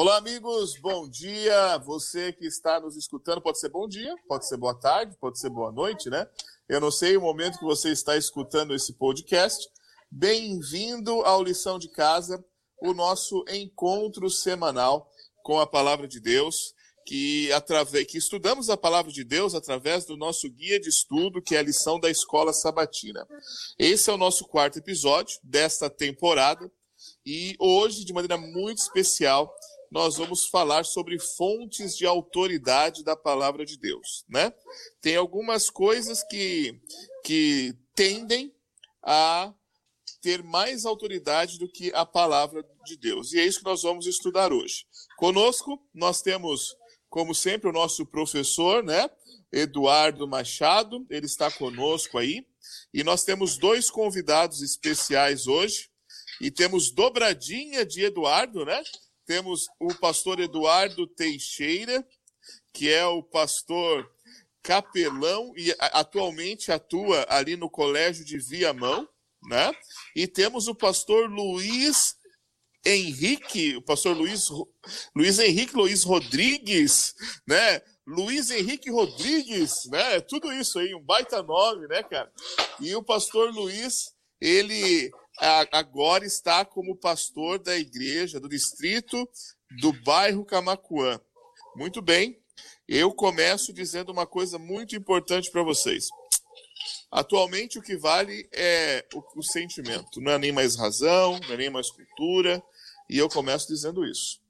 Olá, amigos, bom dia. Você que está nos escutando, pode ser bom dia, pode ser boa tarde, pode ser boa noite, né? Eu não sei o momento que você está escutando esse podcast. Bem-vindo ao Lição de Casa, o nosso encontro semanal com a palavra de Deus, que, através, que estudamos a palavra de Deus através do nosso guia de estudo, que é a lição da Escola Sabatina. Esse é o nosso quarto episódio desta temporada. E hoje, de maneira muito especial, nós vamos falar sobre fontes de autoridade da palavra de Deus, né? Tem algumas coisas que, que tendem a ter mais autoridade do que a palavra de Deus. E é isso que nós vamos estudar hoje. Conosco, nós temos, como sempre, o nosso professor, né? Eduardo Machado, ele está conosco aí. E nós temos dois convidados especiais hoje. E temos dobradinha de Eduardo, né? Temos o pastor Eduardo Teixeira, que é o pastor capelão e atualmente atua ali no Colégio de Viamão, né? E temos o pastor Luiz Henrique, o pastor Luiz, Luiz Henrique Luiz Rodrigues, né? Luiz Henrique Rodrigues, né? Tudo isso aí, um baita nome, né, cara? E o pastor Luiz, ele agora está como pastor da igreja do distrito do bairro Camacuã. Muito bem, eu começo dizendo uma coisa muito importante para vocês. Atualmente o que vale é o, o, sentimento, não é nem mais razão, não é nem mais cultura, e eu começo dizendo isso.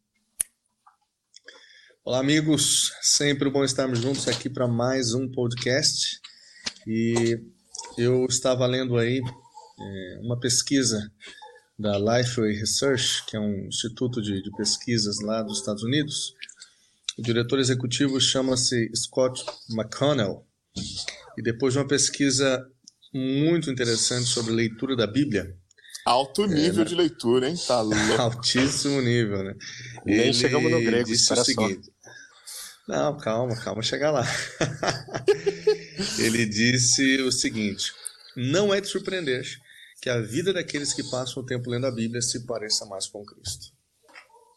Olá, amigos, sempre bom estarmos juntos aqui para mais um podcast. E eu estava lendo aí uma pesquisa da Lifeway Research, que é um instituto de, de pesquisas lá dos Estados Unidos. O diretor executivo chama-se Scott McConnell. E depois de uma pesquisa muito interessante sobre leitura da Bíblia. Alto é, nível é, de leitura, hein? Tá louco. Altíssimo nível, né? Nem Ele chegamos no grego, disse o seguinte. Não, calma, calma, chegar lá. Ele disse o seguinte: não é de surpreender que a vida daqueles que passam o tempo lendo a Bíblia se pareça mais com Cristo.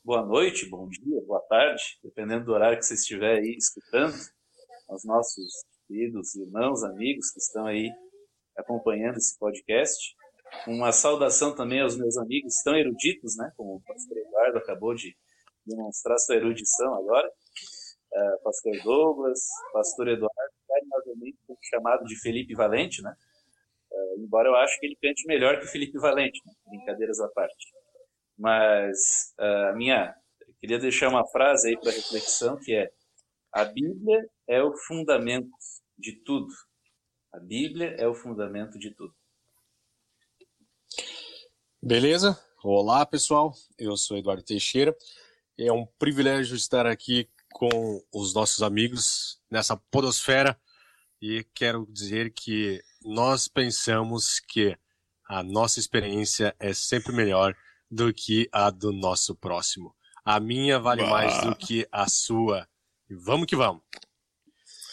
Boa noite, bom dia, boa tarde, dependendo do horário que você estiver aí escutando, aos nossos queridos irmãos, amigos que estão aí acompanhando esse podcast. Uma saudação também aos meus amigos tão eruditos, né, como o pastor Eduardo acabou de demonstrar sua erudição agora. Uh, pastor Douglas, pastor Eduardo, carinhosamente chamado de Felipe Valente, né? Embora eu acho que ele cante melhor que o Felipe Valente, né? brincadeiras à parte. Mas a uh, minha, queria deixar uma frase aí para reflexão que é: a Bíblia é o fundamento de tudo. A Bíblia é o fundamento de tudo. Beleza? Olá, pessoal. Eu sou Eduardo Teixeira. É um privilégio estar aqui com os nossos amigos nessa podosfera e quero dizer que nós pensamos que a nossa experiência é sempre melhor do que a do nosso próximo. A minha vale bah. mais do que a sua. E vamos que vamos.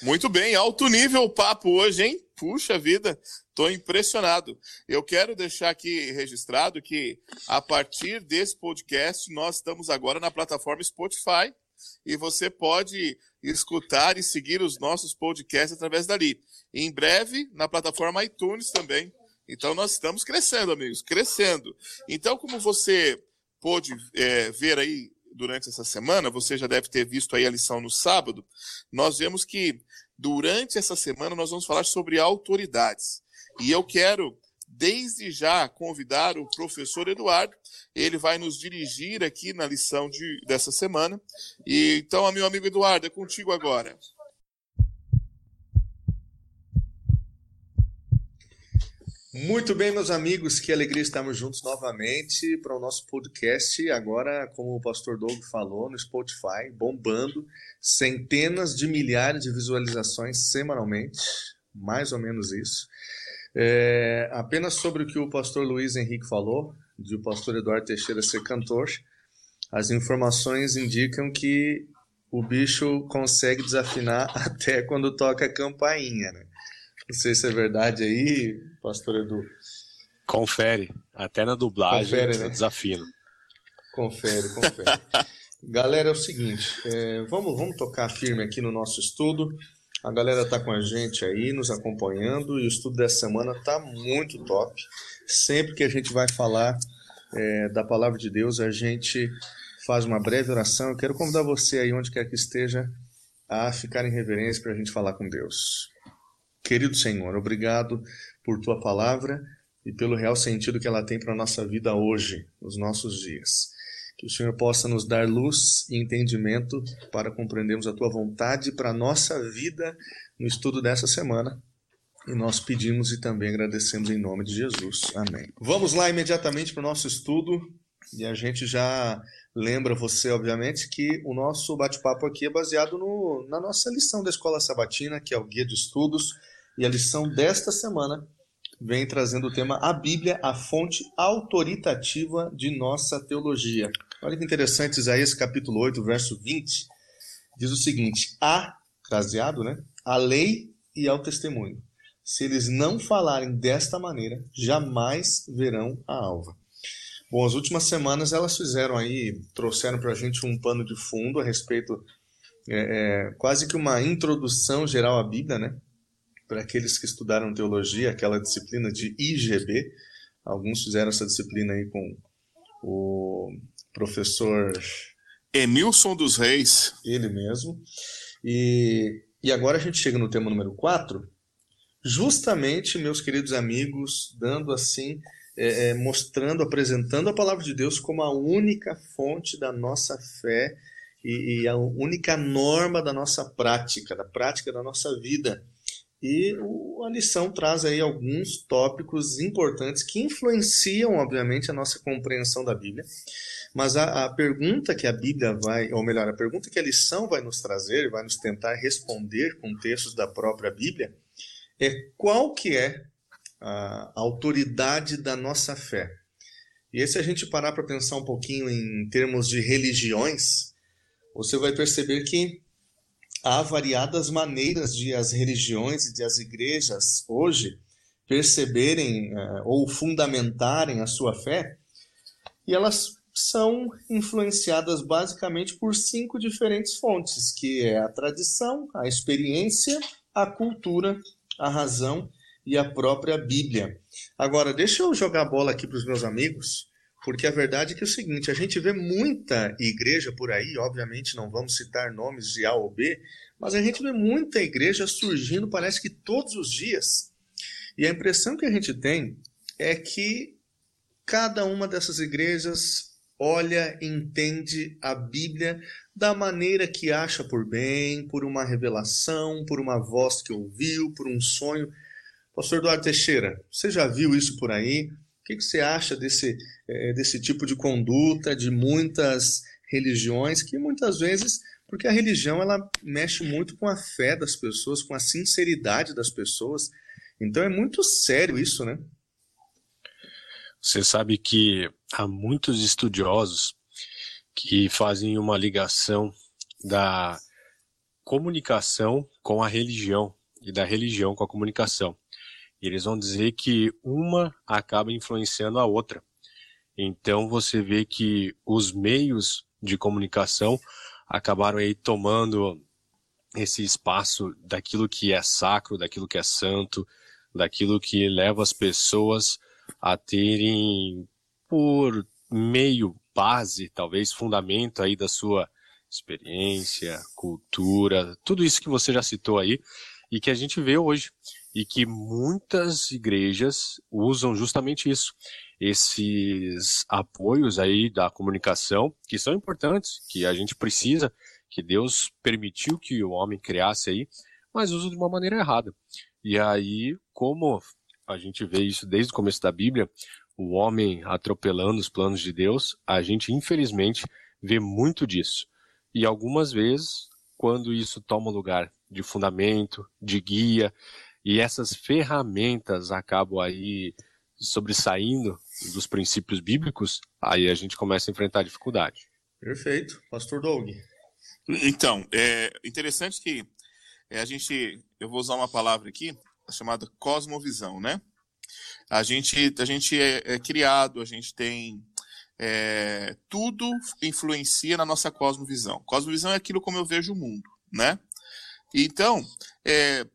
Muito bem, alto nível o papo hoje, hein? Puxa vida, estou impressionado. Eu quero deixar aqui registrado que a partir desse podcast nós estamos agora na plataforma Spotify e você pode escutar e seguir os nossos podcasts através dali. Em breve, na plataforma iTunes também. Então, nós estamos crescendo, amigos, crescendo. Então, como você pôde é, ver aí durante essa semana, você já deve ter visto aí a lição no sábado, nós vemos que durante essa semana nós vamos falar sobre autoridades. E eu quero desde já convidar o professor Eduardo. Ele vai nos dirigir aqui na lição de, dessa semana. E então, meu amigo Eduardo, é contigo agora. Muito bem, meus amigos, que alegria estarmos juntos novamente para o nosso podcast. Agora, como o pastor Doug falou, no Spotify, bombando, centenas de milhares de visualizações semanalmente, mais ou menos isso. É, apenas sobre o que o pastor Luiz Henrique falou, de o pastor Eduardo Teixeira ser cantor, as informações indicam que o bicho consegue desafinar até quando toca a campainha, né? Não sei se é verdade aí, pastor Edu. Confere, até na dublagem confere, né? desafino. Confere, confere. Galera, é o seguinte, é, vamos, vamos tocar firme aqui no nosso estudo. A galera está com a gente aí, nos acompanhando, e o estudo dessa semana está muito top. Sempre que a gente vai falar é, da palavra de Deus, a gente faz uma breve oração. Eu quero convidar você aí, onde quer que esteja, a ficar em reverência para a gente falar com Deus. Querido Senhor, obrigado por tua palavra e pelo real sentido que ela tem para a nossa vida hoje, nos nossos dias. Que o Senhor possa nos dar luz e entendimento para compreendermos a tua vontade para a nossa vida no estudo dessa semana. E nós pedimos e também agradecemos em nome de Jesus. Amém. Vamos lá imediatamente para o nosso estudo. E a gente já lembra você, obviamente, que o nosso bate-papo aqui é baseado no, na nossa lição da Escola Sabatina, que é o Guia de Estudos. E a lição desta semana vem trazendo o tema A Bíblia, a fonte autoritativa de nossa teologia. Olha que interessante, Isaías capítulo 8, verso 20, diz o seguinte: A, craseado, né? A lei e ao testemunho. Se eles não falarem desta maneira, jamais verão a alva. Bom, as últimas semanas elas fizeram aí, trouxeram para a gente um pano de fundo a respeito, é, é, quase que uma introdução geral à Bíblia, né? Para aqueles que estudaram teologia, aquela disciplina de IGB. Alguns fizeram essa disciplina aí com o professor Emilson dos Reis. Ele mesmo. E, e agora a gente chega no tema número 4, justamente, meus queridos amigos, dando assim, é, é, mostrando, apresentando a palavra de Deus como a única fonte da nossa fé e, e a única norma da nossa prática, da prática da nossa vida. E o, a lição traz aí alguns tópicos importantes que influenciam, obviamente, a nossa compreensão da Bíblia. Mas a, a, pergunta que a Bíblia vai, ou melhor, a pergunta que a lição vai nos trazer, vai nos tentar responder com textos da própria Bíblia, é qual que é a autoridade da nossa fé. E se a gente parar para pensar um pouquinho em termos de religiões, você vai perceber que há variadas maneiras de as religiões e de as igrejas hoje perceberem uh, ou fundamentarem a sua fé, e elas são influenciadas basicamente por cinco diferentes fontes, que é a tradição, a experiência, a cultura, a razão e a própria Bíblia. Agora, deixa eu jogar a bola aqui para os meus amigos, porque a verdade é que é o seguinte, a gente vê muita igreja por aí, obviamente não vamos citar nomes de A ou B, mas a gente vê muita igreja surgindo, parece que todos os dias. E a impressão que a gente tem é que cada uma dessas igrejas olha, entende a Bíblia da maneira que acha por bem, por uma revelação, por uma voz que ouviu, por um sonho. Pastor Eduardo Teixeira, você já viu isso por aí? O que você acha desse, é, desse tipo de conduta de muitas religiões que muitas vezes, porque a religião ela mexe muito com a fé das pessoas, com a sinceridade das pessoas. Então é muito sério isso, né? Você sabe que há muitos estudiosos que fazem uma ligação da comunicação com a religião e da religião com a comunicação. E eles vão dizer que uma acaba influenciando a outra. Então você vê que os meios de comunicação acabaram aí tomando esse espaço daquilo que é sacro, daquilo que é santo, daquilo que leva as pessoas a terem por meio base, talvez fundamento aí da sua experiência, cultura, tudo isso que você já citou aí e que a gente vê hoje e que muitas igrejas usam justamente isso, esses apoios aí da comunicação que são importantes, que a gente precisa, que Deus permitiu que o homem criasse aí, mas usa de uma maneira errada. E aí, como a gente vê isso desde o começo da Bíblia, o homem atropelando os planos de Deus, a gente infelizmente vê muito disso. E algumas vezes, quando isso toma lugar de fundamento, de guia, e essas ferramentas acabam aí sobressaindo dos princípios bíblicos, aí a gente começa a enfrentar dificuldade. Perfeito. Pastor Doug. Então, é interessante que a gente, eu vou usar uma palavra aqui, chamada cosmovisão, né? A gente, a gente é, é criado, a gente tem é, tudo influencia na nossa cosmovisão. Cosmovisão é aquilo como eu vejo o mundo, né? Então, é,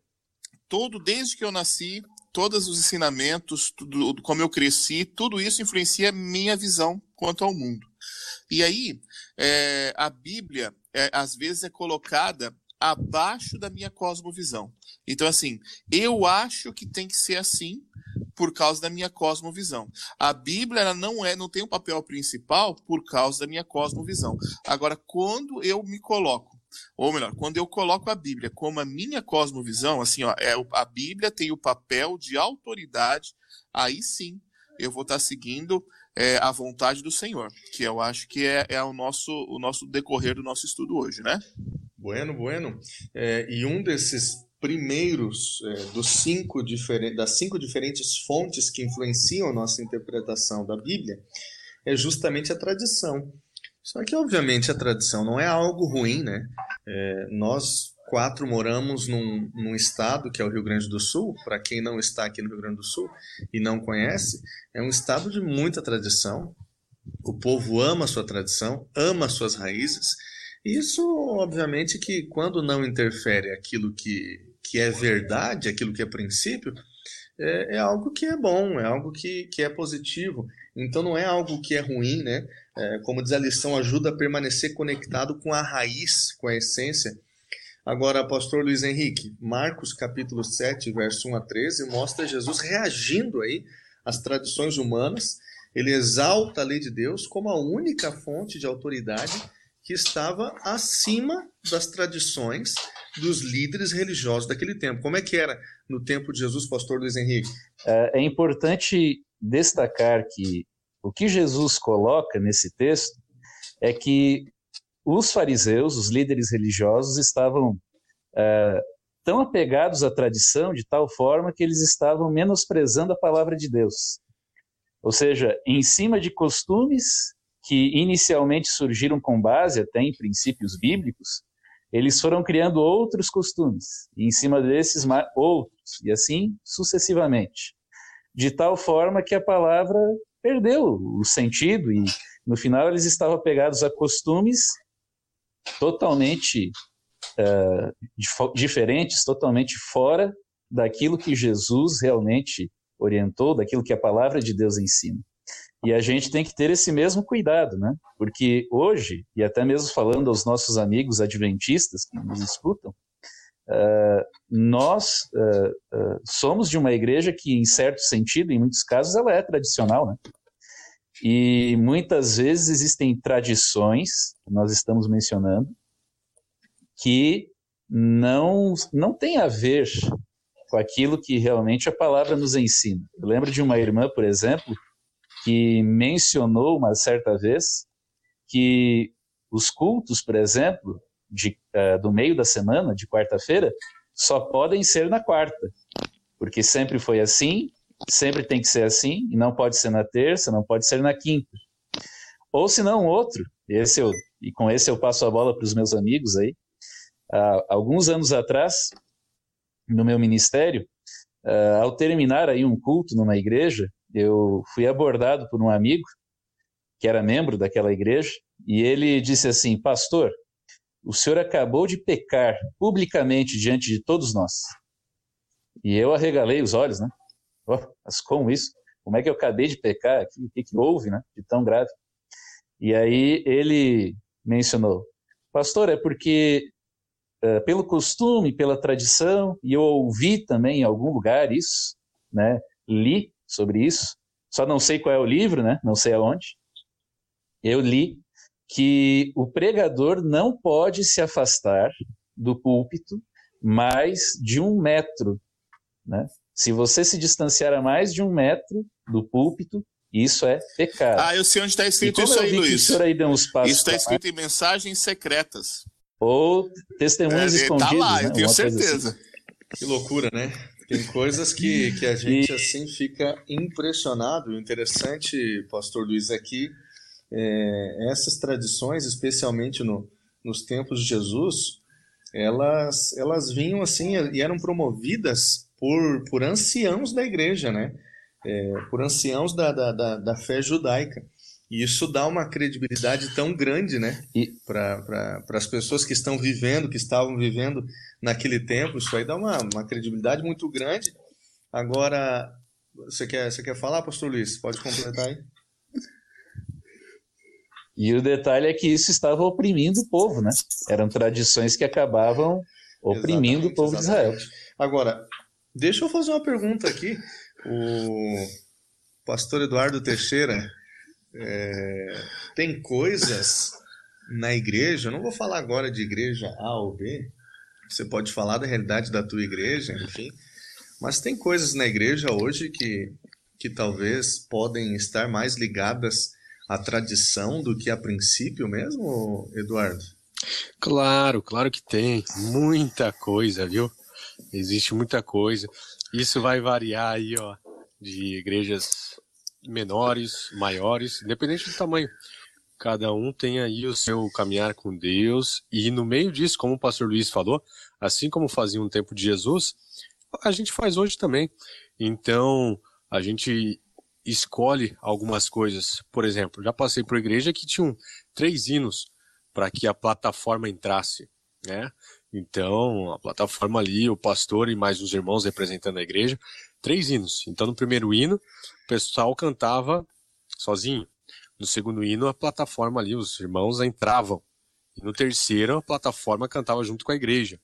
todo desde que eu nasci, todos os ensinamentos, tudo, como eu cresci, tudo isso influencia minha visão quanto ao mundo. E aí, é, a Bíblia, é, às vezes, é colocada abaixo da minha cosmovisão. Então, assim, eu acho que tem que ser assim por causa da minha cosmovisão. A Bíblia ela não é, não tem um papel principal por causa da minha cosmovisão. Agora, quando eu me coloco, ou melhor, quando eu coloco a Bíblia como a minha cosmovisão, assim, ó, é, a Bíblia tem o papel de autoridade, aí sim eu vou estar seguindo é, a vontade do Senhor, que eu acho que é, é o, nosso, o nosso decorrer do nosso estudo hoje, né? Bueno, bueno. É, e um desses primeiros é, dos cinco das cinco diferentes fontes que influenciam a nossa interpretação da Bíblia é justamente a tradição. Só que, obviamente, a tradição não é algo ruim, né? É, nós quatro moramos num, num, estado que é o Rio Grande do Sul. Para quem não está aqui no Rio Grande do Sul e não conhece, é um estado de muita tradição. O povo ama a sua tradição, ama as suas raízes isso, obviamente, que quando não interfere aquilo que, que é verdade, aquilo que é princípio, é, é, algo que é bom, é algo que, que é positivo. Então não é algo que é ruim, né? É, como diz a lição, ajuda a permanecer conectado com a raiz, com a essência. Agora, pastor Luiz Henrique, Marcos capítulo 7, verso 1 a 13, mostra Jesus reagindo aí às tradições humanas. Ele exalta a lei de Deus como a única fonte de autoridade que estava acima das tradições dos líderes religiosos daquele tempo. Como é que era no tempo de Jesus, pastor Luiz Henrique? É, é importante destacar que o que Jesus coloca nesse texto é que os fariseus, os líderes religiosos, estavam é, tão apegados à tradição de tal forma que eles estavam menosprezando a palavra de Deus. Ou seja, em cima de costumes que inicialmente surgiram com base até em princípios bíblicos, eles foram criando outros costumes, e em cima desses outros, e assim sucessivamente. De tal forma que a palavra perdeu o sentido, e no final eles estavam apegados a costumes totalmente uh, diferentes, totalmente fora daquilo que Jesus realmente orientou, daquilo que a palavra de Deus ensina. E a gente tem que ter esse mesmo cuidado, né? Porque hoje, e até mesmo falando aos nossos amigos adventistas que nos escutam, uh, nós uh, uh, somos de uma igreja que, em certo sentido, em muitos casos, ela é tradicional, né? E muitas vezes existem tradições, que nós estamos mencionando, que não, não tem a ver com aquilo que realmente a palavra nos ensina. Eu lembro de uma irmã, por exemplo, que mencionou uma certa vez que os cultos, por exemplo, de, uh, do meio da semana, de quarta-feira, só podem ser na quarta, porque sempre foi assim, sempre tem que ser assim, e não pode ser na terça, não pode ser na quinta. Ou se não, outro, esse eu, e com esse eu passo a bola para os meus amigos aí. Uh, alguns anos atrás, no meu ministério, uh, ao terminar aí um culto numa igreja, eu fui abordado por um amigo que era membro daquela igreja e ele disse assim: Pastor, o senhor acabou de pecar publicamente diante de todos nós. E eu arregalei os olhos, né? Oh, mas como isso? Como é que eu acabei de pecar aqui? O que, que houve, né? De tão grave. E aí ele mencionou: Pastor, é porque uh, pelo costume, pela tradição, e eu ouvi também em algum lugar isso, né? Li sobre isso. Só não sei qual é o livro, né? Não sei aonde. Eu li que o pregador não pode se afastar do púlpito mais de um metro, né? Se você se distanciar a mais de um metro do púlpito, isso é pecado. Ah, eu sei onde está escrito isso aí, Luiz. Aí isso está escrito em mensagens secretas. Ou testemunhos é, escondidos. Tá lá, né? eu tenho Uma certeza. Assim. Que loucura, né? Tem coisas que, que a gente assim fica impressionado. O interessante, Pastor Luiz, aqui, é, essas tradições, especialmente no, nos tempos de Jesus, elas, elas vinham assim e eram promovidas por, por anciãos da igreja, né? É, por anciãos da, da, da, da fé judaica. E isso dá uma credibilidade tão grande, né? E- Para pra, as pessoas que estão vivendo, que estavam vivendo naquele tempo, isso aí dá uma, uma credibilidade muito grande. Agora, você quer, você quer falar, pastor Luiz? Pode completar aí? E o detalhe é que isso estava oprimindo o povo, né? Eram tradições que acabavam oprimindo o povo de Israel. exatamente. Agora, deixa eu fazer uma pergunta aqui. O pastor Eduardo Teixeira é, tem coisas na igreja, não vou falar agora de igreja A ou B, você pode falar da realidade da tua igreja, enfim, mas tem coisas na igreja hoje que, que talvez podem estar mais ligadas à tradição do que a princípio mesmo, Eduardo? Claro, claro que tem. Muita coisa, viu? Existe muita coisa. Isso vai variar aí, ó, de igrejas menores, maiores, independente do tamanho. Cada um tem aí o seu caminhar com Deus e no meio disso, como o pastor Luiz falou, assim como fazia no tempo de Jesus, a gente faz hoje também. Então, a gente escolhe algumas coisas. Por exemplo, já passei por igreja que tinham três hinos para que a plataforma entrasse, né? Então, a plataforma ali, o pastor e mais os irmãos representando a igreja, três hinos. Então, no primeiro hino, o pessoal cantava sozinho. No segundo hino, a plataforma ali, os irmãos entravam. E no terceiro, a plataforma cantava junto com a igreja.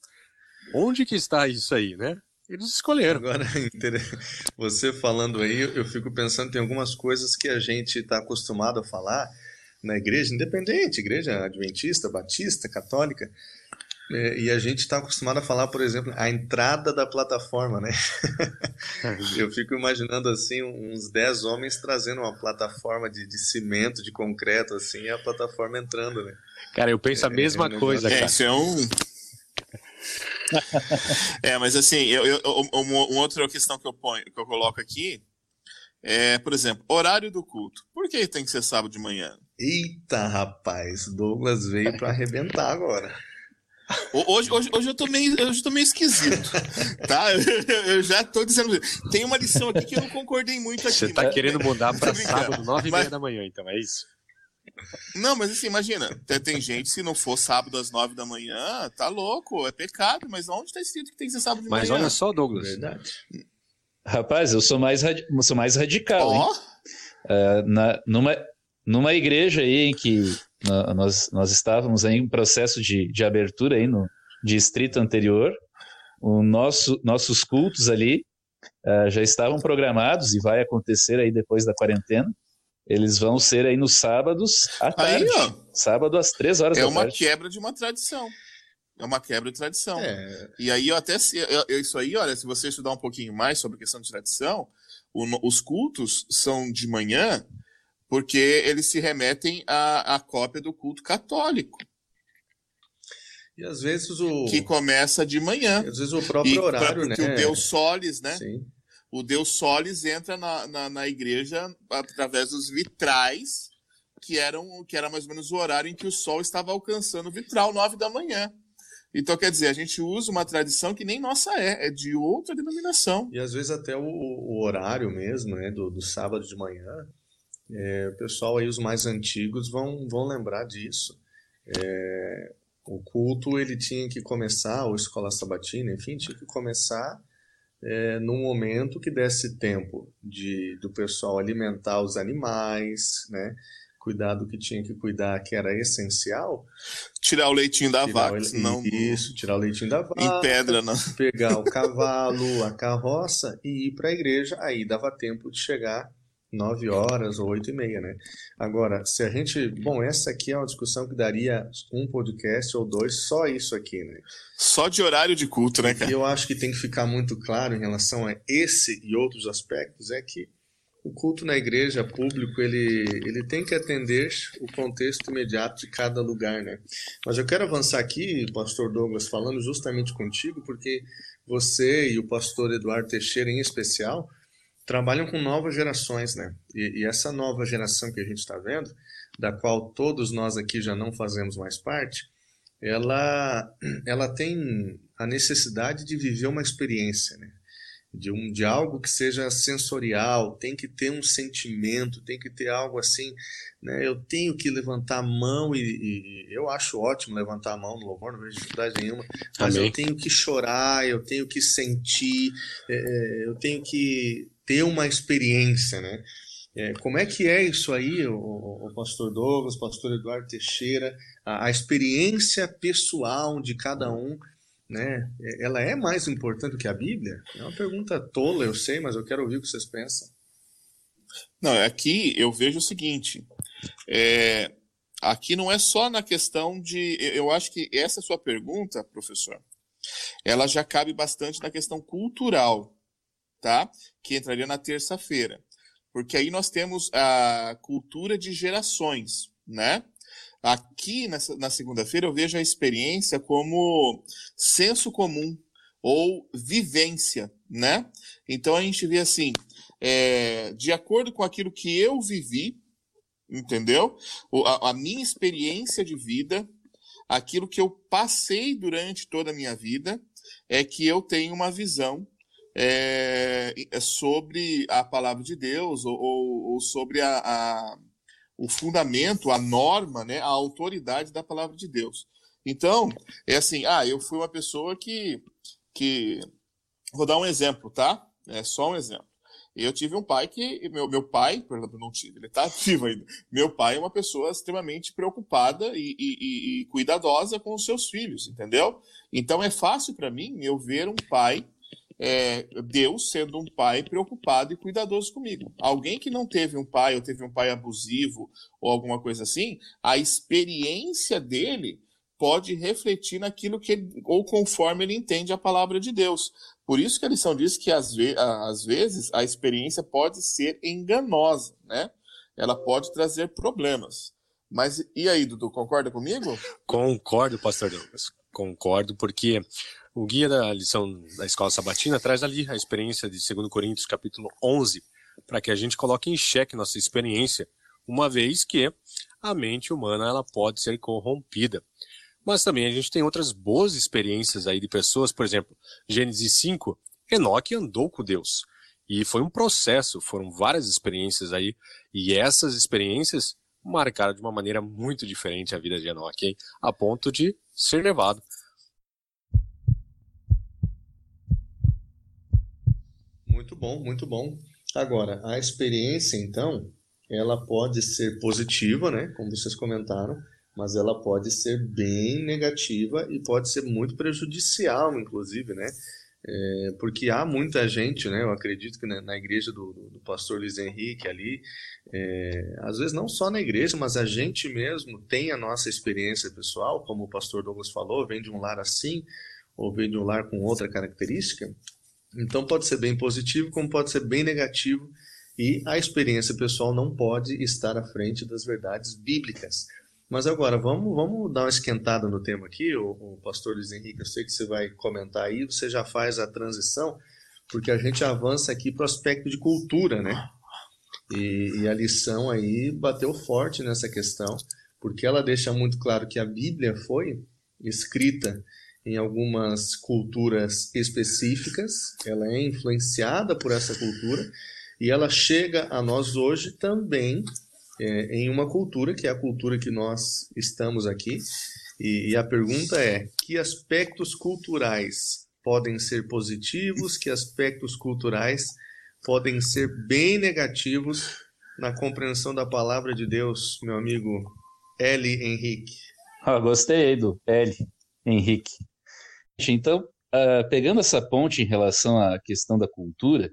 Onde que está isso aí, né? Eles escolheram. Agora, você falando aí, eu fico pensando, tem algumas coisas que a gente está acostumado a falar na igreja, independente, igreja adventista, batista, católica, é, e a gente está acostumado a falar, por exemplo, a entrada da plataforma, né? Eu fico imaginando assim uns 10 homens trazendo uma plataforma de, de cimento, de concreto, assim, e a plataforma entrando, né? Cara, eu penso a É, mesma é coisa, É, cara. isso é um. é, mas assim, eu, eu- um- uma uma outra questão que eu ponho, que eu coloco aqui é, por exemplo, horário do culto. Por que tem que ser sábado de manhã? Eita, rapaz, Douglas veio para arrebentar agora. Ho- Hoje, hoje, hoje eu tô meio, hoje eu tô meio esquisito, tá? Eu, eu já tô dizendo. Tem uma lição aqui que eu não concordei muito aqui. Você tá mas- querendo mudar brincando. sábado, nove e Mas- meia da manhã, então, é isso? Não, mas assim, imagina, tem, tem gente, se não for sábado às nove da manhã, tá louco, é pecado, mas onde tá escrito que tem que ser sábado de Mas manhã? olha só, Douglas. Verdade. Rapaz, eu sou mais, radi- sou mais radical, hein? Ó, É, na, numa, numa igreja aí em que nós, nós estávamos aí em processo de, de abertura aí no distrito anterior, o nosso, nossos cultos ali eh, já estavam programados e vai acontecer aí depois da quarentena. Eles vão ser aí nos sábados à aí, tarde. ó, Sábado às três horas é da uma tarde. quebra de uma tradição. É uma quebra de tradição. É, E aí, eu até se- eu- isso aí, olha, se você estudar um pouquinho mais sobre a questão de tradição, o os cultos são de manhã porque eles se remetem à, à cópia do culto católico, e às vezes o, que começa de manhã. às vezes o próprio E horário, porque né? o Deus Solis, né? Sim. O Deus Solis entra na, na, na igreja através dos vitrais, que eram que era mais ou menos o horário em que o sol estava alcançando o vitral, nove da manhã. Então, quer dizer, a gente usa uma tradição que nem nossa é, é de outra denominação. E às vezes até o, o horário mesmo, né, do, do sábado de manhã, é, o pessoal aí, os mais antigos, vão, vão lembrar disso. É, o culto, ele tinha que começar, ou escola sabatina, enfim, tinha que começar é, num momento que desse tempo de, do pessoal alimentar os animais, né, cuidar do que tinha que cuidar, que era essencial. Tirar o leitinho da tirar vaca, o- senão Isso, tirar o leitinho da vaca. em pedra, não. pegar o cavalo, a carroça e ir para a igreja. Aí dava tempo de chegar 9 horas ou 8 e meia, né? Agora, se a gente. Bom, essa aqui é uma discussão que daria um podcast ou dois, só isso aqui, né? Só de horário de culto, né, E cara? eu acho que tem que ficar muito claro em relação a esse e outros aspectos é que o culto na igreja público ele, ele tem que atender o contexto imediato de cada lugar, né? Mas eu quero avançar aqui, pastor Douglas, falando justamente contigo, porque você e o pastor Eduardo Teixeira em especial trabalham com novas gerações, né? E, e essa nova geração que a gente está vendo, da qual todos nós aqui já não fazemos mais parte, ela, ela tem a necessidade de viver uma experiência, né? de, um, de algo que seja sensorial, tem que ter um sentimento, tem que ter algo assim, né? Eu tenho que levantar a mão e, e eu acho ótimo levantar a mão no louvor, não vejo dificuldade nenhuma, mas Amém. eu tenho que chorar, eu tenho que sentir, é, é, eu tenho que ter uma experiência, né? É, como é que é isso aí, o, o, pastor Douglas, o pastor Eduardo Teixeira, a, a experiência pessoal de cada um né? Ela é mais importante que a Bíblia? É uma pergunta tola, eu sei, mas eu quero ouvir o que vocês pensam. Não, aqui eu vejo o seguinte: é, aqui não é só na questão de. Eu acho que essa sua pergunta, professor, ela já cabe bastante na questão cultural, tá? Que entraria na terça-feira. Porque aí nós temos a cultura de gerações, né? Aqui nessa, na segunda-feira eu vejo a experiência como senso comum ou vivência, né? Então a gente vê assim, é, de acordo com aquilo que eu vivi, entendeu? A, a, minha experiência de vida, aquilo que eu passei durante toda a minha vida, é que eu tenho uma visão é, sobre a palavra de Deus ou, ou, ou sobre a, a o fundamento, a norma, né, a autoridade da palavra de Deus. Então, é assim, ah, eu fui uma pessoa que, que vou dar um exemplo, tá? É só um exemplo. Eu tive um pai que, meu, meu pai, exemplo, não tive, ele está vivo ainda. Meu pai é uma pessoa extremamente preocupada e, e, e cuidadosa com os seus filhos, entendeu? Então é fácil para mim eu ver um pai é, Deus sendo um pai preocupado e cuidadoso comigo. Alguém que não teve um pai ou teve um pai abusivo ou alguma coisa assim, a experiência dele pode refletir naquilo que ou conforme ele entende a palavra de Deus. Por isso que a lição diz que às, ve às vezes a experiência pode ser enganosa, né? Ela pode trazer problemas. Mas e aí, Dudu, concorda comigo? Concordo, pastor Douglas. Concordo, porque o guia da lição da escola sabatina traz ali a experiência de 2 Coríntios capítulo 11, para que a gente coloque em xeque nossa experiência, uma vez que a mente humana ela pode ser corrompida. Mas também a gente tem outras boas experiências aí de pessoas, por exemplo, Gênesis 5, Enoque andou com Deus. E foi um processo, foram várias experiências aí, e essas experiências marcaram de uma maneira muito diferente a vida de Enoque, hein? a ponto de ser levado Muito bom, muito bom. Agora, a experiência, então, ela pode ser positiva, né? Como vocês comentaram, mas ela pode ser bem negativa e pode ser muito prejudicial, inclusive, né? É, porque há muita gente, né? Eu acredito que na, na igreja do, do, do, pastor Luiz Henrique ali, é, às vezes não só na igreja, mas a gente mesmo tem a nossa experiência pessoal, como o pastor Douglas falou, vem de um lar assim, ou vem de um lar com outra característica, então pode ser bem positivo, como pode ser bem negativo, e a experiência pessoal não pode estar à frente das verdades bíblicas. Mas agora, vamos, vamos dar uma esquentada no tema aqui, o, o pastor Luiz Henrique, eu sei que você vai comentar aí, você já faz a transição, porque a gente avança aqui para o aspecto de cultura, né? E, e a lição aí bateu forte nessa questão, porque ela deixa muito claro que a Bíblia foi escrita em algumas culturas específicas, ela é influenciada por essa cultura e ela chega a nós hoje também é, em uma cultura que é a cultura que nós estamos aqui. E, e a pergunta é: que aspectos culturais podem ser positivos, que aspectos culturais podem ser bem negativos na compreensão da palavra de Deus, meu amigo L. Henrique? Ah, gostei do L. Henrique. Então, uh, pegando essa ponte em relação à questão da cultura,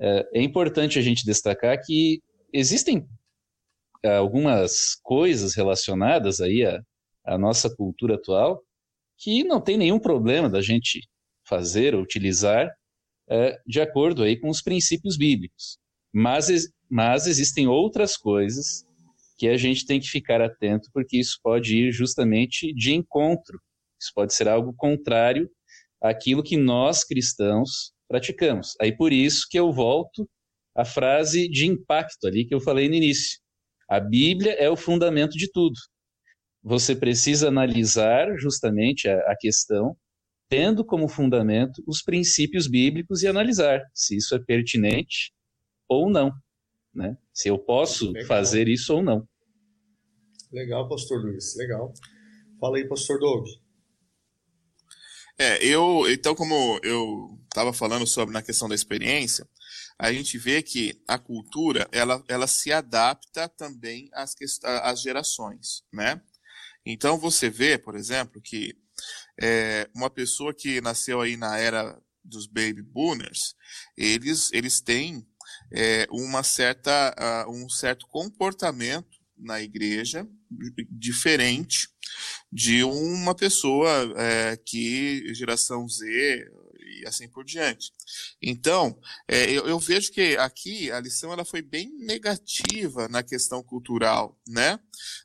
uh, é importante a gente destacar que existem uh, algumas coisas relacionadas aí à, à, nossa cultura atual que não tem nenhum problema da gente fazer ou utilizar de acordo aí com os princípios bíblicos. Mas, mas existem outras coisas que a gente tem que ficar atento, porque isso pode ir justamente de encontro isso pode ser algo contrário àquilo que nós cristãos praticamos. Aí por isso que eu volto à frase de impacto ali que eu falei no início. A Bíblia é o fundamento de tudo. Você precisa analisar justamente a, a questão tendo como fundamento os princípios bíblicos e analisar se isso é pertinente ou não, né? Se eu posso legal. fazer isso ou não. Legal, pastor Luiz, legal. Fala aí, pastor Doug. É, eu, então, como eu estava falando sobre na questão da experiência, a gente vê que a cultura, ela, ela se adapta também às, às gerações, né? Então, você vê, por exemplo, que é, uma pessoa que nasceu aí na era dos baby boomers, eles, eles têm é, uma certa, uh, um certo comportamento na igreja diferente de uma pessoa é, que geração Z e assim por diante. Então, é, eu, eu, vejo que aqui a lição ela foi bem negativa na questão cultural, né?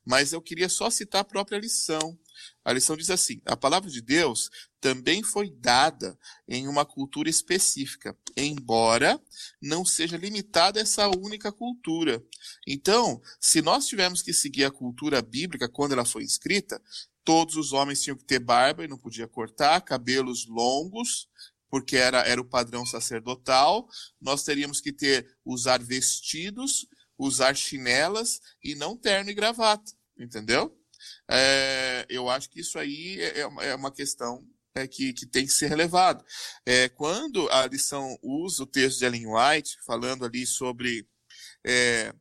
Mas eu queria só citar a própria lição. A lição diz assim: a palavra de Deus também foi dada em uma cultura específica, embora não seja limitada a essa única cultura. Então, se nós tivermos que seguir a cultura bíblica quando ela foi escrita, todos os homens tinham que ter barba e não podia cortar, cabelos longos, porque era, era o padrão sacerdotal. Nós teríamos que ter usar vestidos, usar chinelas e não terno e gravata, entendeu? É, eu acho que isso aí é, é, é uma questão é, que, que, tem que ser relevado. É, quando a lição usa o texto de Ellen White, falando ali sobre. É,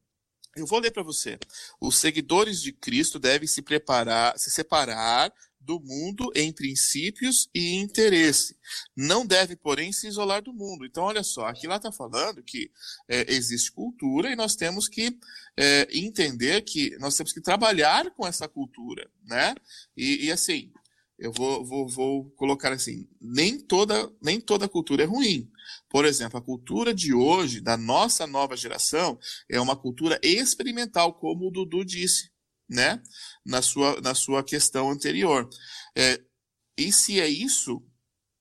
eu vou ler para você. Os seguidores de Cristo devem se preparar, se separar do mundo em princípios e interesse. Não deve, porém, se isolar do mundo. Então, olha só, aqui lá está falando que é, existe cultura e nós temos que é, entender que nós temos que trabalhar com essa cultura, né? E, e assim, eu vou, vou, vou colocar assim, nem toda, nem toda cultura é ruim. Por exemplo, a cultura de hoje, da nossa nova geração, é uma cultura experimental, como o Dudu disse né? Na sua, na sua questão anterior. É, e se é isso,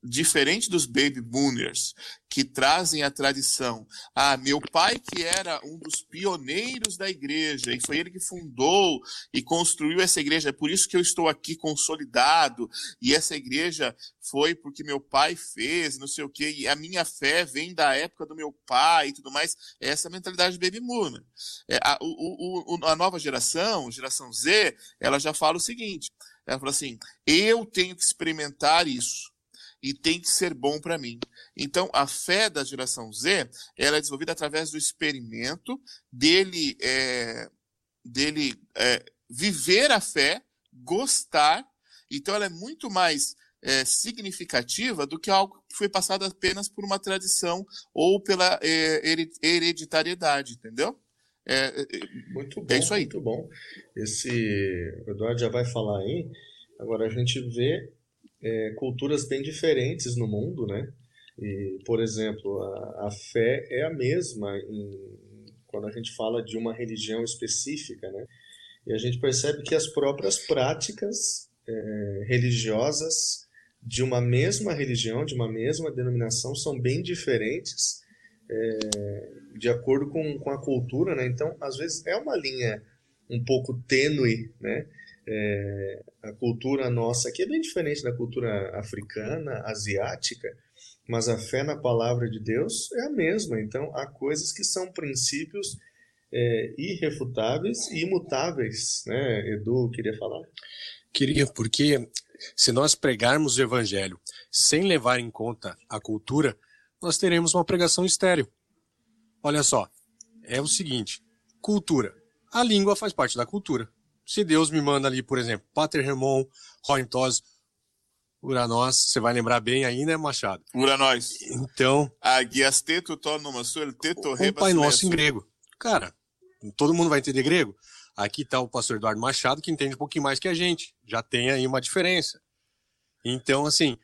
diferente dos baby boomers, que trazem a tradição. Ah, meu pai que era um dos pioneiros da igreja, e foi ele que fundou e construiu essa igreja, é por isso que eu estou aqui consolidado, e essa igreja foi porque meu pai fez, não sei o quê, e a minha fé vem da época do meu pai e tudo mais. É essa mentalidade de baby boomer. É, a, o, o, a nova geração, geração Z, ela já fala o seguinte, ela fala assim, eu tenho que experimentar isso e tem que ser bom para mim. Então, a fé da geração Z, ela é desenvolvida através do experimento dele, é, dele é, viver a fé, gostar. Então, ela é muito mais é, significativa do que algo que foi passado apenas por uma tradição ou pela é, hereditariedade, entendeu? É, é, muito bom, é isso aí. Muito bom. Esse o Eduardo já vai falar aí. Agora a gente vê é, culturas bem diferentes no mundo, né? E, por exemplo, a, a fé é a mesma em, quando a gente fala de uma religião específica, né? E a gente percebe que as próprias práticas é, religiosas de uma mesma religião, de uma mesma denominação, são bem diferentes é, de acordo com, com a cultura, né? Então, às vezes, é uma linha um pouco tênue, né? É, a cultura nossa aqui é bem diferente da cultura africana, asiática, mas a fé na palavra de Deus é a mesma. Então, há coisas que são princípios é, irrefutáveis e imutáveis. Né? Edu, queria falar? Queria, porque se nós pregarmos o evangelho sem levar em conta a cultura, nós teremos uma pregação estéril. Olha só, é o seguinte: cultura. A língua faz parte da cultura se Deus me manda ali, por exemplo, Pater Remon, Rointos, Uranós, você vai lembrar bem aí, né, Machado? Uranós. Então. Agiasteto tonomasul teto O Pai Nosso em grego. Cara, todo mundo vai entender grego? Aqui está o pastor Eduardo Machado, que entende um pouquinho mais que a gente. Já tem aí uma diferença. Então, assim,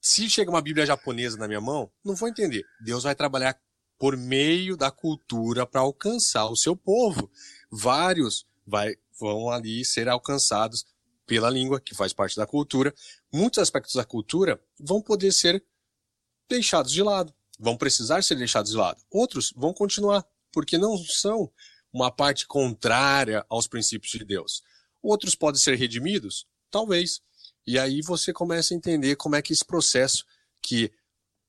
se chega uma Bíblia japonesa na minha mão, não vou entender. Deus vai trabalhar por meio da cultura para alcançar o seu povo. Vários vai, vão ali ser alcançados pela língua, que faz parte da cultura. Muitos aspectos da cultura vão poder ser deixados de lado, vão precisar ser deixados de lado. Outros vão continuar, porque não são uma parte contrária aos princípios de Deus. Outros podem ser redimidos? Talvez. E aí você começa a entender como é que esse processo que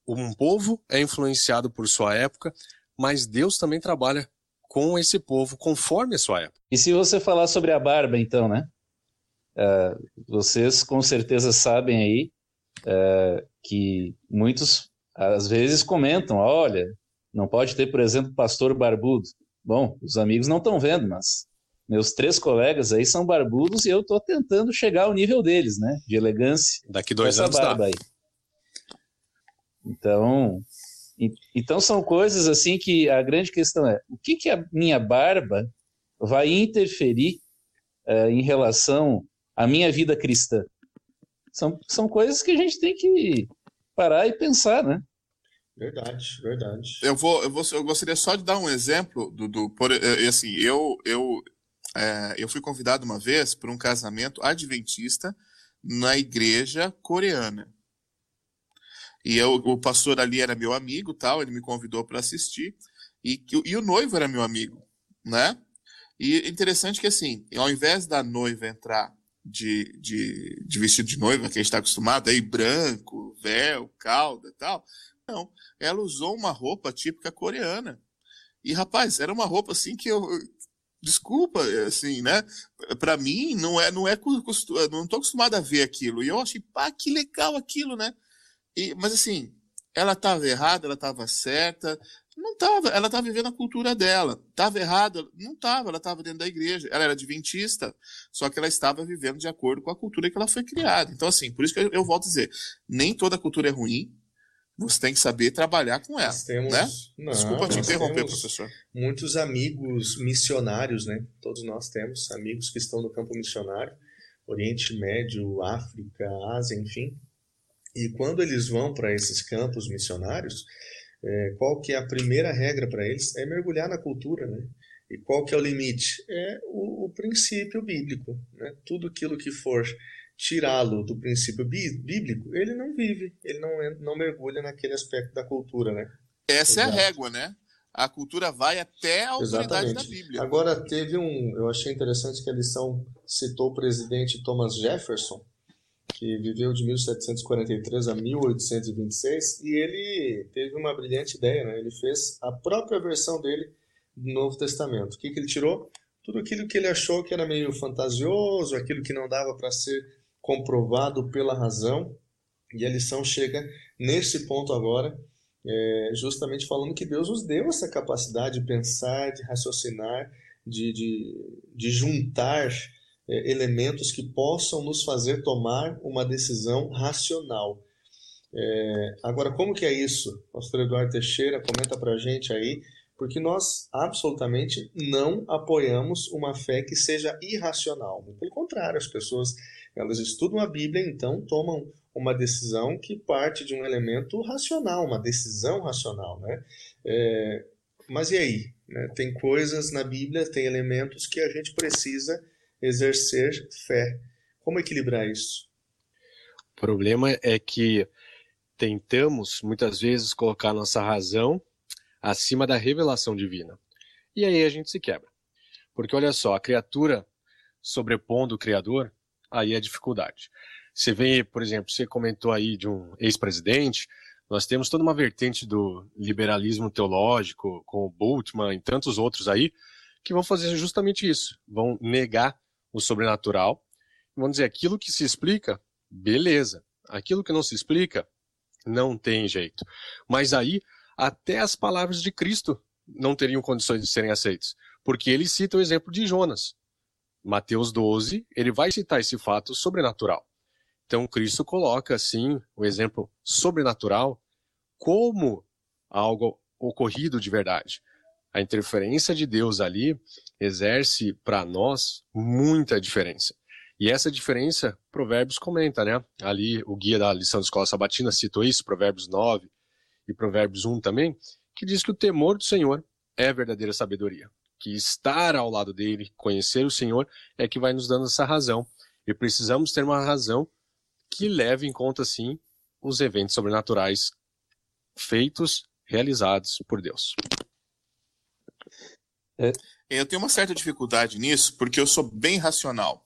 um povo é influenciado por sua época, mas Deus também trabalha com esse povo conforme a sua época. E se você falar sobre a barba, então, né? Uh, vocês com certeza sabem aí uh, que muitos às vezes comentam: olha, não pode ter, por exemplo, pastor barbudo. Bom, os amigos não estão vendo, mas meus três colegas aí são barbudos e eu estou tentando chegar ao nível deles, né? De elegância. Daqui dois anos barba aí. Então, então são coisas assim que a grande questão é o que, que a minha barba vai interferir uh, em relação à minha vida cristã? São, são coisas que a gente tem que parar e pensar, né? Verdade, verdade. Eu vou, eu vou, eu gostaria só de dar um exemplo do, do por, assim, eu, eu é, eu fui convidado uma vez para um casamento adventista na igreja coreana. E eu, o pastor ali era meu amigo, tal, ele me convidou para assistir, e, e o noivo era meu amigo, né? E interessante que, assim, ao invés da noiva entrar de, de, de vestido de noiva, que a gente está acostumado, aí branco, véu, calda e tal, não, ela usou uma roupa típica coreana. E, rapaz, era uma roupa assim que eu, desculpa, assim, né? Para mim não é, não é não tô acostumado a ver aquilo. E eu achei, pá, que legal aquilo, né? E, mas assim, ela estava errada, ela estava certa, não estava, ela estava vivendo a cultura dela. Estava errada, não estava, ela estava dentro da igreja. Ela era adventista, só que ela estava vivendo de acordo com a cultura que ela foi criada. Então assim, por isso que eu, eu volto a dizer, nem toda cultura é ruim, você tem que saber trabalhar com ela. Temos, né? Não, Desculpa te interromper, professor. Muitos amigos missionários, né? Todos nós temos amigos que estão no campo missionário, Oriente Médio, África, Ásia, enfim. E quando eles vão para esses campos missionários, é, qual que é a primeira regra para eles? É mergulhar na cultura, né? E qual que é o limite? É o, o princípio bíblico, né? Tudo aquilo que for tirá-lo do princípio bíblico, ele não vive, ele não, não mergulha naquele aspecto da cultura, né? Essa Exato. é a régua, né? A cultura vai até a autoridade Exatamente. da Bíblia. Agora, teve um. Eu achei interessante que a lição citou o presidente Thomas Jefferson, que viveu de 1743 a 1826, e ele teve uma brilhante ideia, né? Ele fez a própria versão dele do Novo Testamento. O que, que ele tirou? Tudo aquilo que ele achou que era meio fantasioso, aquilo que não dava para ser comprovado pela razão, e a lição chega nesse ponto agora, é, justamente falando que Deus nos deu essa capacidade de pensar, de raciocinar, de, de, de juntar é, elementos que possam nos fazer tomar uma decisão racional. É, agora, como que é isso? Pastor Eduardo Teixeira, comenta para a gente aí, porque nós absolutamente não apoiamos uma fé que seja irracional. Pelo contrário, as pessoas elas estudam a Bíblia, então tomam uma decisão que parte de um elemento racional, uma decisão racional, né? É, mas e aí? Né? Tem coisas na Bíblia, tem elementos que a gente precisa exercer fé. Como equilibrar isso? O problema é que tentamos muitas vezes colocar nossa razão acima da revelação divina. E aí a gente se quebra. Porque olha só, a criatura sobrepondo o Criador, aí é dificuldade. Você vê, por exemplo, você comentou aí de um ex-presidente, nós temos toda uma vertente do liberalismo teológico, com o Bultmann e tantos outros aí, que vão fazer justamente isso. Vão negar o sobrenatural, vão dizer aquilo que se explica, beleza. Aquilo que não se explica, não tem jeito. Mas aí, até as palavras de Cristo não teriam condições de serem aceitas. Porque ele cita o exemplo de Jonas. Mateus 12, ele vai citar esse fato sobrenatural. Então, Cristo coloca, assim, o exemplo sobrenatural como algo ocorrido de verdade. A interferência de Deus ali exerce para nós muita diferença. E essa diferença, Provérbios comenta, né? Ali, o guia da lição da escola sabatina citou isso, Provérbios 9 e Provérbios 1 também, que diz que o temor do Senhor é verdadeira sabedoria que estar ao lado dele, conhecer o Senhor, é que vai nos dando essa razão. E precisamos ter uma razão que leve em conta, sim, os eventos sobrenaturais feitos, realizados por Deus. É. Eu tenho uma certa dificuldade nisso, porque eu sou bem racional.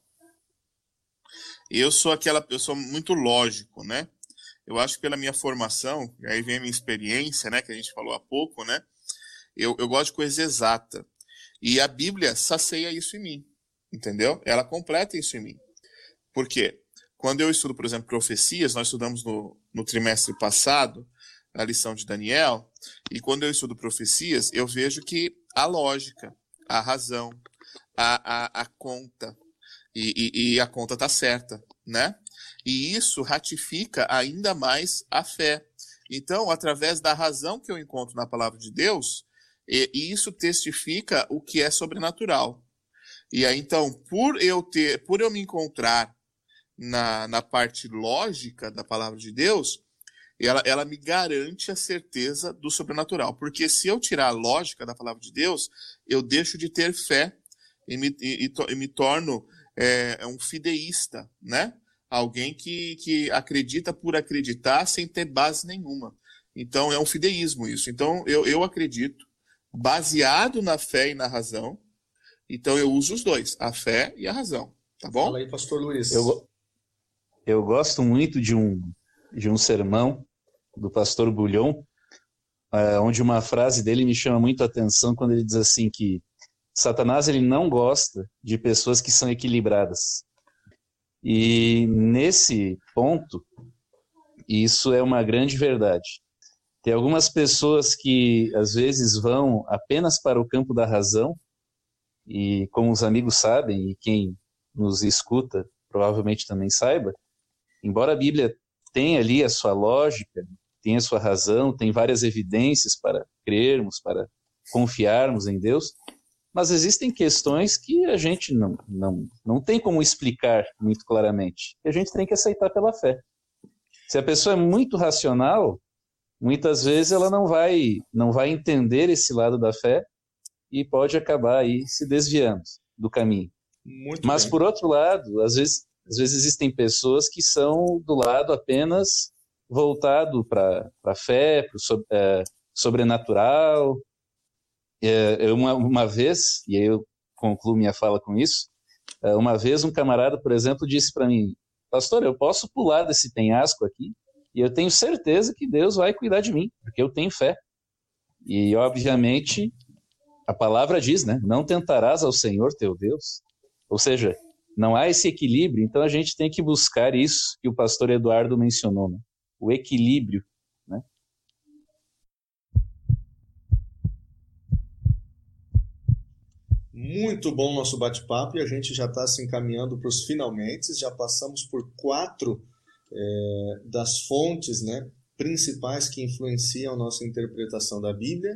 Eu sou aquela eu sou muito lógico, né? Eu acho que pela minha formação, aí vem a minha experiência, né, que a gente falou há pouco, né? Eu, eu gosto de coisa exata. E a Bíblia sacia isso em mim, entendeu? Ela completa isso em mim. Por quê? Quando eu estudo, por exemplo, profecias, nós estudamos no, no trimestre passado, a lição de Daniel, e quando eu estudo profecias, eu vejo que a lógica, a razão, a, a, a conta, e, e, e a conta está certa, né? E isso ratifica ainda mais a fé. Então, através da razão que eu encontro na palavra de Deus, e, e isso testifica o que é sobrenatural. E aí, então, por eu ter, por eu me encontrar na, na parte lógica da palavra de Deus, ela, ela me garante a certeza do sobrenatural. Porque se eu tirar a lógica da palavra de Deus, eu deixo de ter fé e me, e, e, me torno é, um fideísta, né? Alguém que, que acredita por acreditar sem ter base nenhuma. Então é um fideísmo isso. Então eu, eu acredito baseado na fé e na razão. Então eu uso os dois, a fé e a razão. Tá bom? Fala aí, pastor Luiz. Eu, eu gosto muito de um, de um sermão do pastor Bulhon, é, onde uma frase dele me chama muito a atenção quando ele diz assim que Satanás ele não gosta de pessoas que são equilibradas. E nesse ponto, isso é uma grande verdade. Tem algumas pessoas que às vezes vão apenas para o campo da razão, e como os amigos sabem, e quem nos escuta provavelmente também saiba, embora a Bíblia tenha ali a sua lógica, tenha a sua razão, tem várias evidências para crermos, para confiarmos em Deus, mas existem questões que a gente não, não, não tem como explicar muito claramente, e a gente tem que aceitar pela fé. Se a pessoa é muito racional, muitas vezes ela não vai não vai entender esse lado da fé e pode acabar aí se desviando do caminho. Muito Mas bem. por outro lado, às vezes às vezes existem pessoas que são do lado apenas voltado para a fé, para o é, sobrenatural. É, uma, uma vez, e aí eu concluo minha fala com isso, é, uma vez um camarada, por exemplo, disse para mim, pastor, eu posso pular desse penhasco aqui? E eu tenho certeza que Deus vai cuidar de mim, porque eu tenho fé. E, obviamente, a palavra diz, né? Não tentarás ao Senhor teu Deus. Ou seja, não há esse equilíbrio, então a gente tem que buscar isso que o pastor Eduardo mencionou, né? O equilíbrio. Né? Muito bom nosso bate-papo e a gente já está se encaminhando para os finalmente. Já passamos por quatro é, das fontes né, principais que influenciam a nossa interpretação da Bíblia.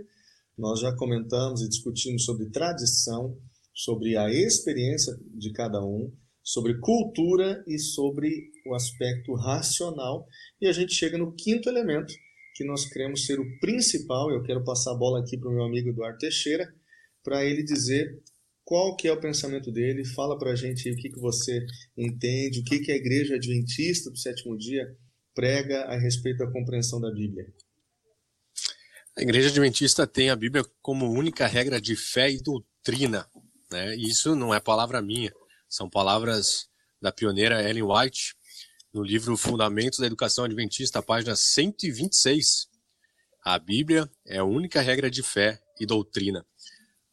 Nós já comentamos e discutimos sobre tradição, sobre a experiência de cada um, sobre cultura e sobre o aspecto racional. E a gente chega no quinto elemento, que nós queremos ser o principal. Eu quero passar a bola aqui para o meu amigo Eduardo Teixeira, para ele dizer qual que é o pensamento dele, fala para a gente o que, que você entende, o que, que a igreja adventista do sétimo dia prega a respeito da compreensão da Bíblia. A igreja adventista tem a Bíblia como única regra de fé e doutrina. Né? Isso não é palavra minha, são palavras da pioneira Ellen White, no livro Fundamentos da Educação Adventista, página 126. A Bíblia é a única regra de fé e doutrina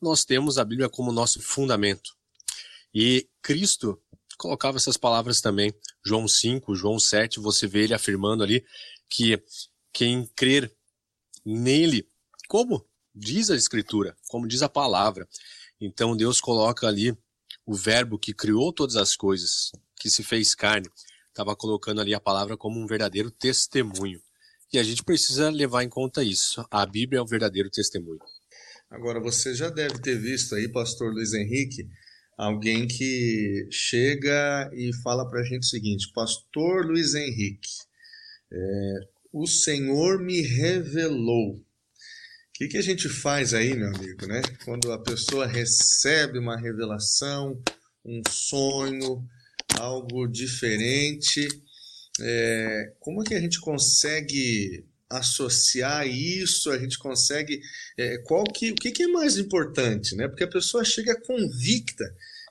nós temos a Bíblia como nosso fundamento. E Cristo colocava essas palavras também. João 5, João 7, você vê ele afirmando ali que quem crer nele, como diz a Escritura, como diz a palavra. Então Deus coloca ali o Verbo que criou todas as coisas, que se fez carne, estava colocando ali a palavra como um verdadeiro testemunho. E a gente precisa levar em conta isso. A Bíblia é o verdadeiro testemunho. Agora, você já deve ter visto aí, pastor Luiz Henrique, alguém que chega e fala para a gente o seguinte: Pastor Luiz Henrique, é, o Senhor me revelou. O que, que a gente faz aí, meu amigo, né? Quando a pessoa recebe uma revelação, um sonho, algo diferente, é, como é que a gente consegue associar isso, a gente consegue. É, qual que, o que, que é mais importante, né? Porque a pessoa chega convicta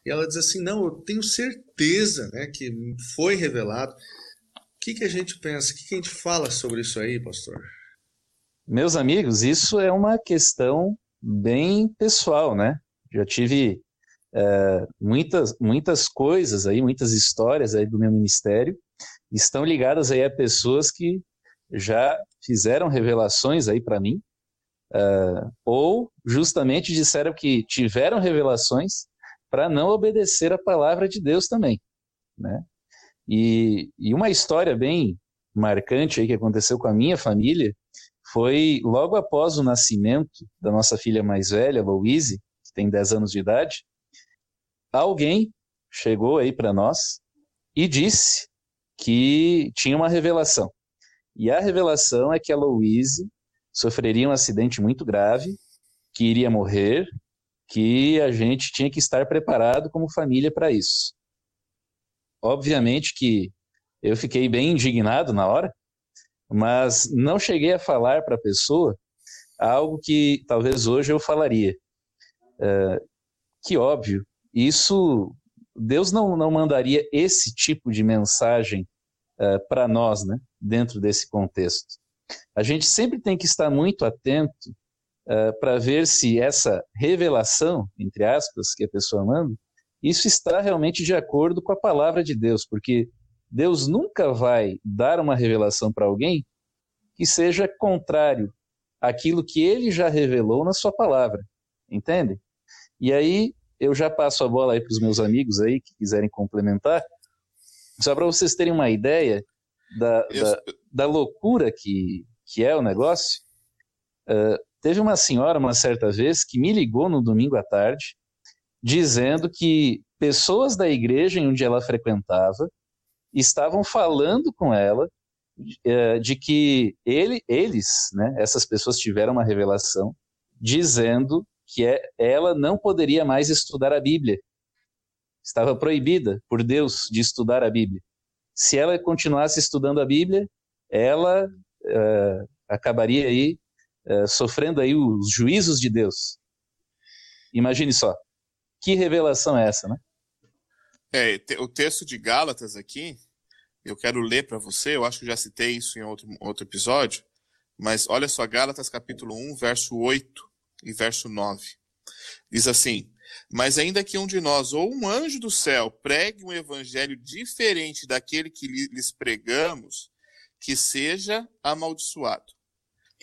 E ela diz assim: não, eu tenho certeza né, que foi revelado. O que, que a gente pensa? O que, que a gente fala sobre isso aí, pastor? Meus amigos, isso é uma questão bem pessoal, né? Já tive é, muitas, muitas coisas aí, muitas histórias aí do meu ministério estão ligadas aí a pessoas que já fizeram revelações aí para mim, uh, ou justamente disseram que tiveram revelações para não obedecer a palavra de Deus também, né? E, e uma história bem marcante aí que aconteceu com a minha família foi logo após o nascimento da nossa filha mais velha, Louise, que tem 10 anos de idade, alguém chegou aí para nós e disse que tinha uma revelação. E a revelação é que a Louise sofreria um acidente muito grave, que iria morrer, que a gente tinha que estar preparado como família para isso. Obviamente que eu fiquei bem indignado na hora, mas não cheguei a falar para a pessoa algo que talvez hoje eu falaria. É, que óbvio, isso Deus não, não mandaria esse tipo de mensagem uh, para nós, né, dentro desse contexto. A gente sempre tem que estar muito atento uh, para ver se essa revelação, entre aspas, que a pessoa manda, isso está realmente de acordo com a palavra de Deus, porque Deus nunca vai dar uma revelação para alguém que seja contrário àquilo que ele já revelou na sua palavra, entende? E aí eu já passo a bola aí para os meus amigos aí que quiserem complementar, só para vocês terem uma ideia da, da, da, loucura que, que é o negócio. Uh, teve uma senhora, uma certa vez, que me ligou no domingo à tarde, dizendo que pessoas da igreja em onde ela frequentava estavam falando com ela uh, de que ele, eles, né, essas pessoas tiveram uma revelação dizendo que é, ela não poderia mais estudar a Bíblia. Estava proibida por Deus de estudar a Bíblia. Se ela continuasse estudando a Bíblia, ela uh, acabaria aí uh, sofrendo aí os juízos de Deus. Imagine só. Que revelação é essa, né? É, o texto de Gálatas aqui, eu quero ler para você, eu acho que já citei isso em outro, outro episódio, mas olha só, Gálatas capítulo 1, verso 8 e verso 9. Diz assim: Mas ainda que um de nós ou um anjo do céu pregue um evangelho diferente daquele que lhes pregamos, que seja amaldiçoado.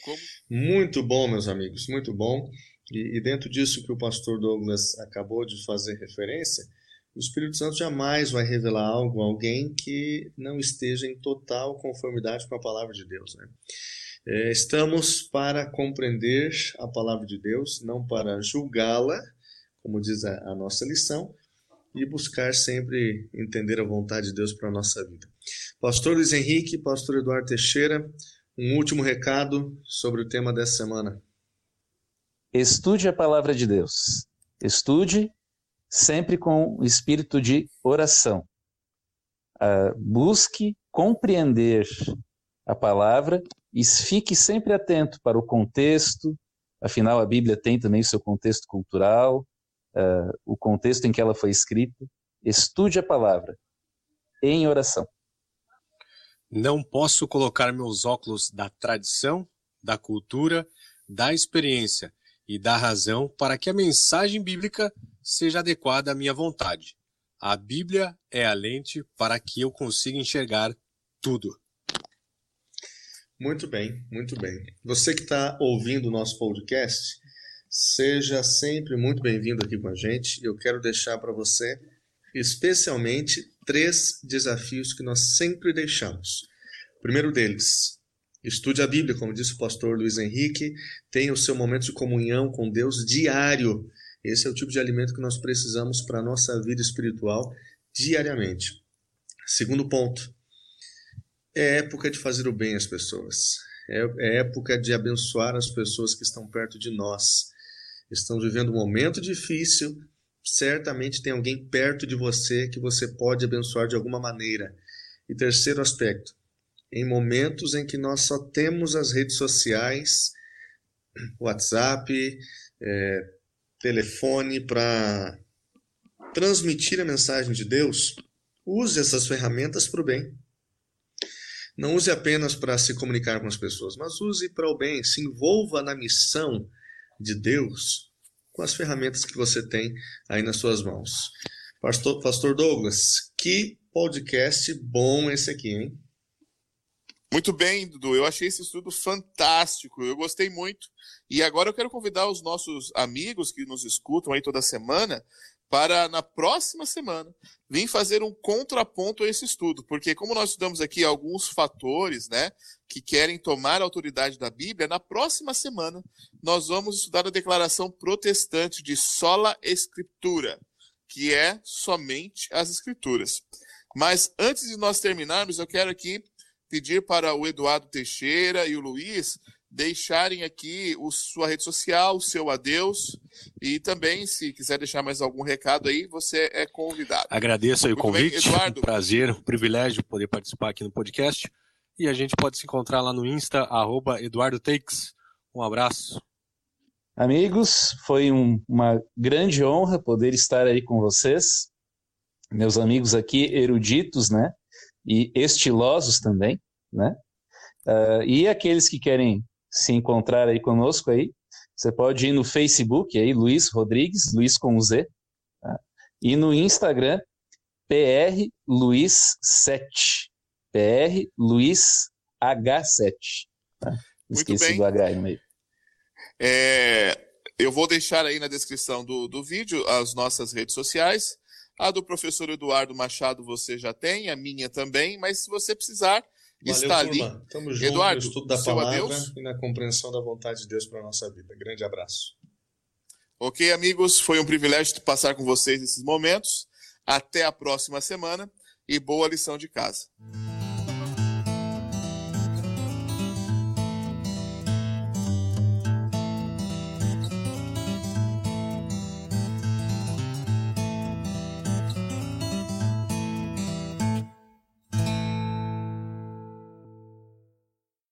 Como... Muito bom, meus amigos, muito bom. E, e, dentro disso que o pastor Douglas acabou de fazer referência, o Espírito Santo jamais vai revelar algo a alguém que não esteja em total conformidade com a palavra de Deus. Né? É, estamos para compreender a palavra de Deus, não para julgá-la, como diz a, a, nossa lição, e buscar sempre entender a vontade de Deus para a nossa vida. Pastor Luiz Henrique, Pastor Eduardo Teixeira, um último recado sobre o tema dessa semana. Estude a palavra de Deus. Estude sempre com o espírito de oração. Uh, busque compreender a palavra e fique sempre atento para o contexto, afinal a Bíblia tem também o seu contexto cultural, uh, o contexto em que ela foi escrita. Estude a palavra em oração. Não posso colocar meus óculos da tradição, da cultura, da experiência e da razão para que a mensagem bíblica seja adequada à minha vontade. A Bíblia é a lente para que eu consiga enxergar tudo. Muito bem, muito bem. Você que está ouvindo o nosso podcast, seja sempre muito bem-vindo aqui com a gente. Eu quero deixar para você, especialmente, três desafios que nós sempre deixamos. O primeiro deles, estude a Bíblia, como disse o pastor Luiz Henrique, tenha o seu momento de comunhão com Deus diário. Esse é o tipo de alimento que nós precisamos para a nossa vida espiritual diariamente. Segundo ponto, é época de fazer o bem às pessoas. É, é época de abençoar as pessoas que estão perto de nós. Estamos vivendo um momento difícil. Certamente tem alguém perto de você que você pode abençoar de alguma maneira. E terceiro aspecto, em momentos em que nós só temos as redes sociais, WhatsApp, é, telefone para transmitir a mensagem de Deus, use essas ferramentas para o bem. Não use apenas para se comunicar com as pessoas, mas use para o bem. Se envolva na missão de Deus com as ferramentas que você tem aí nas suas mãos. Pastor, Pastor Douglas, que podcast bom esse aqui, hein? Muito bem, Dudu. Eu achei esse estudo fantástico. Eu gostei muito. E agora eu quero convidar os nossos amigos que nos escutam aí toda semana para, na próxima semana, vir fazer um contraponto a esse estudo. Porque, como nós estudamos aqui alguns fatores né, que querem tomar a autoridade da Bíblia, na próxima semana nós vamos estudar a declaração protestante de sola escritura, que é somente as escrituras. Mas antes de nós terminarmos, eu quero aqui pedir para o Eduardo Teixeira e o Luiz deixarem aqui o, sua rede social, o seu adeus e também, se quiser deixar mais algum recado aí, você é convidado. Agradeço aí o convite, bem, Eduardo. um prazer, um privilégio poder participar aqui no podcast e a gente pode se encontrar lá no Insta, arroba Eduardo Takes. Um abraço. Amigos, foi um, uma grande honra poder estar aí com vocês, meus amigos aqui eruditos, né? E estilosos também, né? Uh, e aqueles que querem se encontrar aí conosco aí, você pode ir no Facebook aí, Luiz Rodrigues, Luiz com Z, tá? e no Instagram, PR Luiz 7, PR Luiz H7. Tá? Esqueci do H aí no meio. É, eu vou deixar aí na descrição do, do vídeo as nossas redes sociais. A do professor Eduardo Machado você já tem, a minha também, mas se você precisar, Valeu, está ali. Tamo junto Eduardo, no estudo da palavra adeus. e na compreensão da vontade de Deus para a nossa vida. Grande abraço. Ok, amigos, foi um privilégio passar com vocês esses momentos. Até a próxima semana e boa lição de casa.